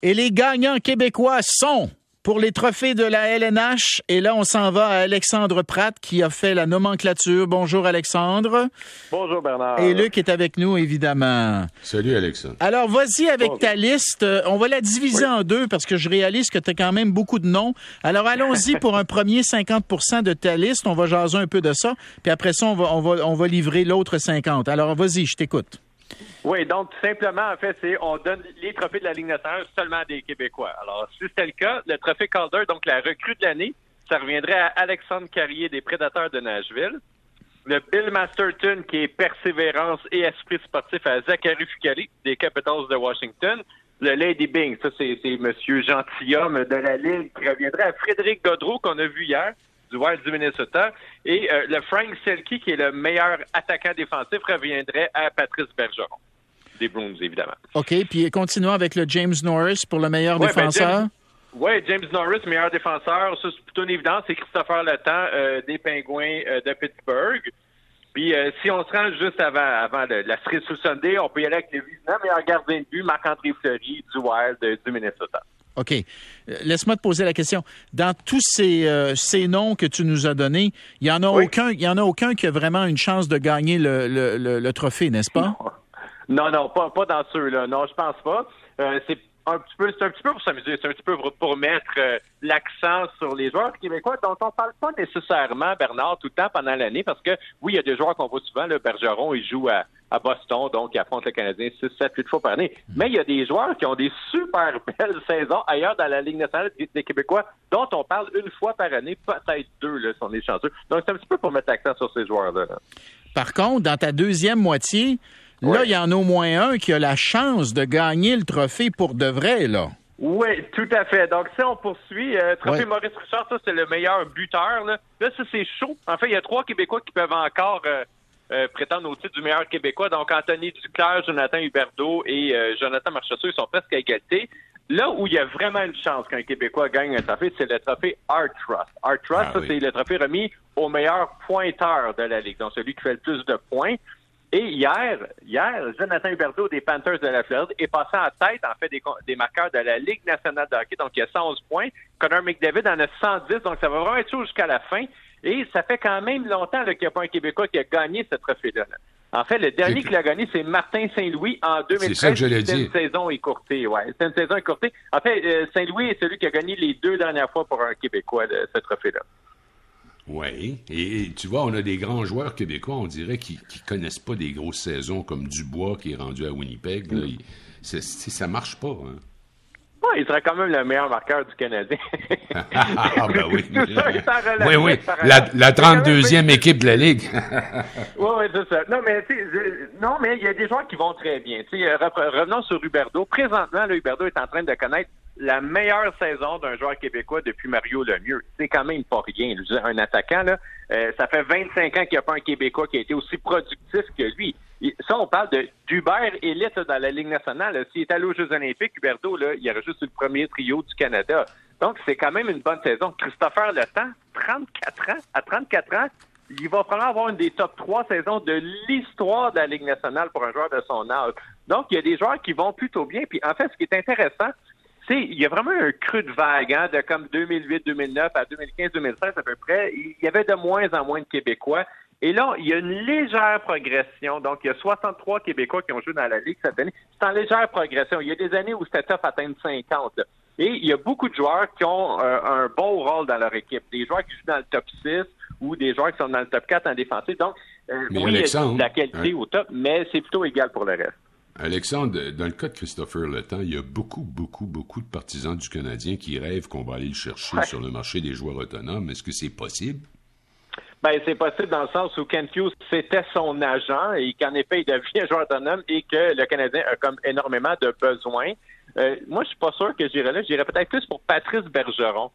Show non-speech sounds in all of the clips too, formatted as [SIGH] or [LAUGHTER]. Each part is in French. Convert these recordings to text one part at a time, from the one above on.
Et les gagnants québécois sont pour les trophées de la LNH. Et là, on s'en va à Alexandre Pratt qui a fait la nomenclature. Bonjour Alexandre. Bonjour Bernard. Et Luc est avec nous, évidemment. Salut Alexandre. Alors, vas-y avec ta liste. Euh, on va la diviser en deux parce que je réalise que tu as quand même beaucoup de noms. Alors, allons-y pour un premier 50% de ta liste. On va jaser un peu de ça. Puis après ça, on va, on va, on va livrer l'autre 50. Alors, vas-y, je t'écoute. Oui, donc simplement, en fait, c'est on donne les trophées de la Ligue nationale seulement à des Québécois. Alors, si c'était le cas, le trophée Calder, donc la recrue de l'année, ça reviendrait à Alexandre Carrier des Prédateurs de Nashville. Le Bill Masterton, qui est persévérance et esprit sportif à Zachary Ficali des Capitals de Washington. Le Lady Bing, ça c'est Monsieur gentilhomme de la Ligue, qui reviendrait à Frédéric Godreau, qu'on a vu hier, du Wild du Minnesota. Et euh, le Frank Selke, qui est le meilleur attaquant défensif, reviendrait à Patrice Bergeron. Des Bruins, évidemment. OK, puis continuons avec le James Norris pour le meilleur ben, défenseur. oui, James Norris, meilleur défenseur. Ça, c'est plutôt une évidence. C'est Christopher Letang euh, des Pingouins euh, de Pittsburgh. Puis si on se rend juste avant, avant la série sous Sunday, on peut y aller avec le meilleur gardien de but, Marc-André Fleury du Wild du Minnesota. OK. Euh, laisse-moi te poser la question. Dans tous ces, euh, ces noms que tu nous as donnés, il n'y en, a aucun, y en a aucun qui a vraiment une chance de gagner le, le, trophée, n'est-ce pas? Non, non, pas, pas dans ceux-là. Non, je pense pas. Euh, c'est c'est un petit peu pour s'amuser, c'est un petit peu pour, mettre euh, l'accent sur les joueurs québécois dont on parle pas nécessairement, Bernard, tout le temps pendant l'année, parce que oui, il y a des joueurs qu'on voit souvent, le Bergeron, il joue à, Boston, donc il affronte le Canadien 6, 7, 8 fois par année. Mais il y a des joueurs qui ont des super [LAUGHS] belles saisons ailleurs dans la Ligue nationale des Québécois, dont on parle une fois par année, peut-être deux, là, si on est chanceux. Donc c'est un petit peu pour mettre l'accent sur ces joueurs-là. Par contre, dans ta deuxième moitié, Là, il y en a au moins un qui a la chance de gagner le trophée pour de vrai, là. Oui, tout à fait. Donc, si on poursuit, euh, trophée Maurice Richard, ça, c'est le meilleur buteur. Là, là ça, c'est chaud. En fait, il y a trois Québécois qui peuvent encore euh, euh, prétendre au titre du meilleur Québécois. Donc, Anthony Duclair, Jonathan Huberdeau et Jonathan Marchessault, ils sont presque à égalité. Là où il y a vraiment une chance qu'un Québécois gagne un trophée, c'est le trophée Art Trust. Art Trust, ah ça, c'est le trophée remis au meilleur pointeur de la Ligue, donc celui qui fait le plus de points. Et hier, hier, Jonathan Huberdeau des Panthers de la Floride est passé en tête, en fait, des, des marqueurs de la Ligue nationale de hockey. Donc, il y a 111 points. Connor McDavid en a 110. Donc, ça va vraiment être chaud jusqu'à la fin. Et ça fait quand même longtemps qu'il n'y a pas un Québécois qui a gagné ce trophée-là. En fait, le dernier qui l'a gagné, c'est Martin Saint-Louis en 2013. C'est ça que je l'ai dit. C'est une saison écourtée, ouais. C'est une saison écourtée. En fait, euh, Saint-Louis est celui qui a gagné les deux dernières fois pour un Québécois ce trophée-là. Oui. Et, tu vois, on a des grands joueurs québécois, on dirait, qui ne connaissent pas des grosses saisons comme Dubois qui est rendu à Winnipeg. Là, mm. ça marche pas. Hein. il serait quand même le meilleur marqueur du Canadien. [LAUGHS] ah, ben oui. [LAUGHS] oui, oui. La, la 32e équipe de la Ligue. [LAUGHS] oui, oui, c'est ça. Non, mais, non, mais il y a des joueurs qui vont très bien. revenons sur Huberdo. Présentement, là, Huberdo est en train de connaître la meilleure saison d'un joueur québécois depuis Mario Lemieux. C'est quand même pas rien. Un attaquant, là, euh, ça fait 25 ans qu'il n'y a pas un Québécois qui a été aussi productif que lui. Ça, on parle de d'Hubert élite dans la Ligue nationale. S'il est allé aux Jeux olympiques, Huberto, là, il aurait juste eu le premier trio du Canada. Donc, c'est quand même une bonne saison. Christopher Letang, 34 ans, à 34 ans, il va probablement avoir une des top 3 saisons de l'histoire de la Ligue nationale pour un joueur de son âge. Donc, il y a des joueurs qui vont plutôt bien. Puis, en fait, ce qui est intéressant, il y a vraiment un cru de vague, hein, de comme 2008-2009 à 2015-2016 à peu près. Il y avait de moins en moins de Québécois. Et là, il y a une légère progression. Donc, il y a 63 Québécois qui ont joué dans la Ligue cette année. C'est en légère progression. Il y a des années où c'était tough atteindre 50. Et il y a beaucoup de joueurs qui ont euh, un bon rôle dans leur équipe. Des joueurs qui jouent dans le top 6 ou des joueurs qui sont dans le top 4 en défensif. Donc, euh, oui, il y a de la qualité au top, mais c'est plutôt égal pour le reste. Alexandre, dans le cas de Christopher Letang, il y a beaucoup, beaucoup, beaucoup de partisans du Canadien qui rêvent qu'on va aller le chercher sur le marché des joueurs autonomes. Est-ce que c'est possible? Ben, c'est possible dans le sens où Ken Hughes, c'était son agent et qu'en effet, il devient [LAUGHS] joueur autonome et que le Canadien a comme énormément de besoins. Euh, moi, je suis pas sûr que j'irais là. J'irais peut-être plus pour Patrice Bergeron,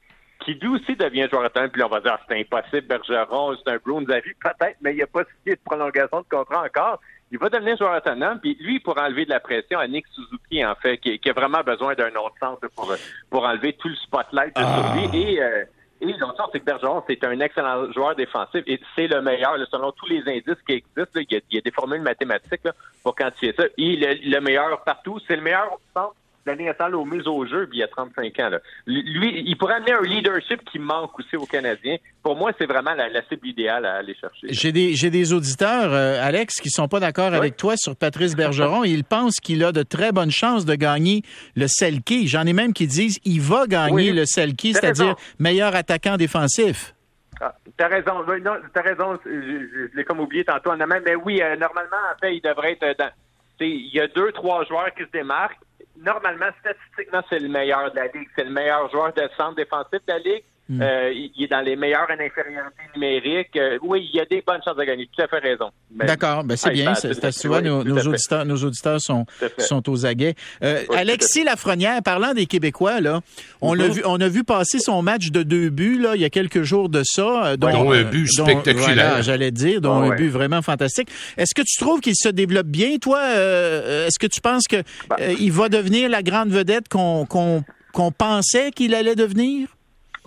qui lui aussi devient joueur autonome. Puis on va dire, ah, c'est impossible, Bergeron, c'est un Bruins à vie. Peut-être, mais il n'y a pas de prolongation de contrat encore il va devenir joueur autonome, puis lui, pour enlever de la pression à Nick Suzuki, en fait, qui, a vraiment besoin d'un autre sens pour, pour enlever tout le spotlight sur ah. lui. Et, euh, et l'autre sens, c'est que Bergeron, c'est un excellent joueur défensif et c'est le meilleur, selon tous les indices qui existent. il, y a, des formules mathématiques pour quantifier ça. Il est le, meilleur partout. C'est le meilleur au centre Ligue nationale aux mises au jeu, puis il a 35 ans. Là. Lui, il pourrait amener un leadership qui manque aussi aux Canadiens. Pour moi, c'est vraiment la, cible idéale à aller chercher. J'ai des, j'ai des auditeurs, euh, Alex, qui sont pas d'accord avec toi sur Patrice Bergeron. [LAUGHS] Ils pensent qu'il a de très bonnes chances de gagner le Selkie. J'en ai même qui disent il va gagner le Selkie, c'est-à-dire meilleur attaquant défensif. Ah, t'as raison. Non, t'as raison. Je, l'ai comme oublié tantôt en Mais oui, euh, normalement, en fait, il devrait être dans. Il y a deux, trois joueurs qui se démarquent normalement, statistiquement, c'est le meilleur de la Ligue. C'est le meilleur joueur de centre défensif de la Ligue. Hmm. Euh, il est dans les meilleurs en infériorité numérique. Euh, oui, il y a des bonnes chances de gagner. Tout à fait raison. D'accord, ben c'est bien. tu vois, nos, auditeurs, nos auditeurs sont, sont aux aguets. Euh, Alexis Lafrenière, parlant des Québécois, là, on l'a vu, on a vu passer son match de deux buts là, il y a quelques jours de ça. Dont, un but spectaculaire. J'allais dire, dont un but vraiment fantastique. Est-ce que tu trouves qu'il se développe bien, toi? Est-ce que tu penses que bah. il va devenir la grande vedette qu'on qu'on pensait qu'il allait devenir?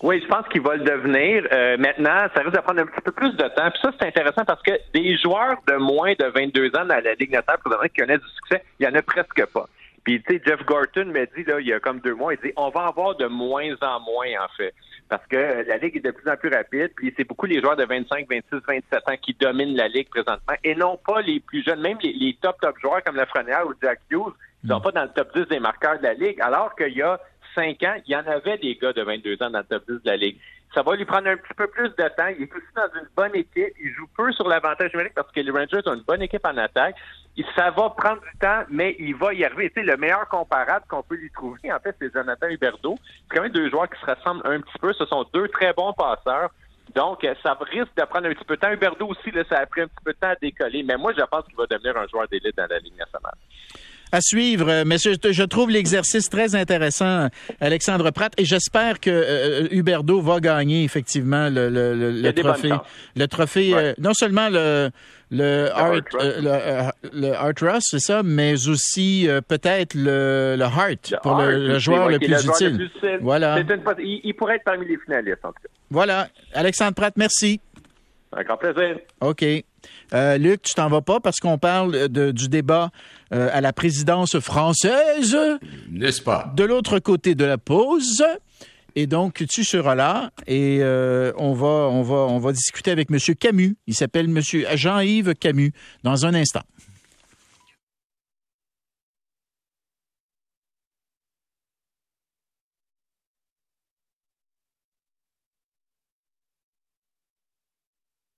Oui, je pense qu'il va le devenir. Euh, maintenant, ça risque de prendre un petit peu plus de temps. Puis ça, c'est intéressant parce que des joueurs de moins de 22 ans dans la Ligue nationale qui connaissent du succès, il n'y en a presque pas. Puis, tu sais, Jeff Gorton m'a dit, là, il y a comme deux mois, il dit, on va en avoir de moins en moins, en fait. Parce que la Ligue est de plus en plus rapide, puis c'est beaucoup les joueurs de 25, 26, 27 ans qui dominent la Ligue présentement, et non pas les plus jeunes, même les, top, top joueurs comme Lafrenière ou Jack Hughes, ils sont mm. pas dans le top 10 des marqueurs de la Ligue, alors qu'il y a 5 ans, il y en avait des gars de 22 ans dans le top 10 de la Ligue. Ça va lui prendre un petit peu plus de temps. Il est aussi dans une bonne équipe. Il joue peu sur l'avantage numérique parce que les Rangers ont une bonne équipe en attaque. Ça va prendre du temps, mais il va y arriver. Le meilleur comparable qu'on peut lui trouver, en fait, c'est Jonathan Huberdeau. C'est quand même deux joueurs qui se ressemblent un petit peu. Ce sont deux très bons passeurs. Donc, ça risque de prendre un petit peu de temps. Huberdeau aussi, ça a pris un petit peu de temps à décoller. Mais moi, je pense qu'il va devenir un joueur d'élite dans la Ligue nationale. À suivre, euh, mais je, trouve l'exercice très intéressant, Alexandre Pratt, et j'espère que euh, Huberdo va gagner effectivement le, le, le, trophée. Le trophée, euh, non seulement le le Art, le, Art Ross, c'est ça, mais aussi peut-être le, le Heart pour le, joueur le plus utile. Voilà. il, pourrait être parmi les finalistes, en tout cas. Voilà. Alexandre Pratt, merci. Un grand plaisir. OK. Euh, Luc, tu t'en vas pas parce qu'on parle de, du débat euh, à la présidence française? N'est-ce pas? De l'autre côté de la pause. Et donc, tu seras là et euh, on, va, on, va, on va discuter avec M. Camus. Il s'appelle M. Jean-Yves Camus dans un instant.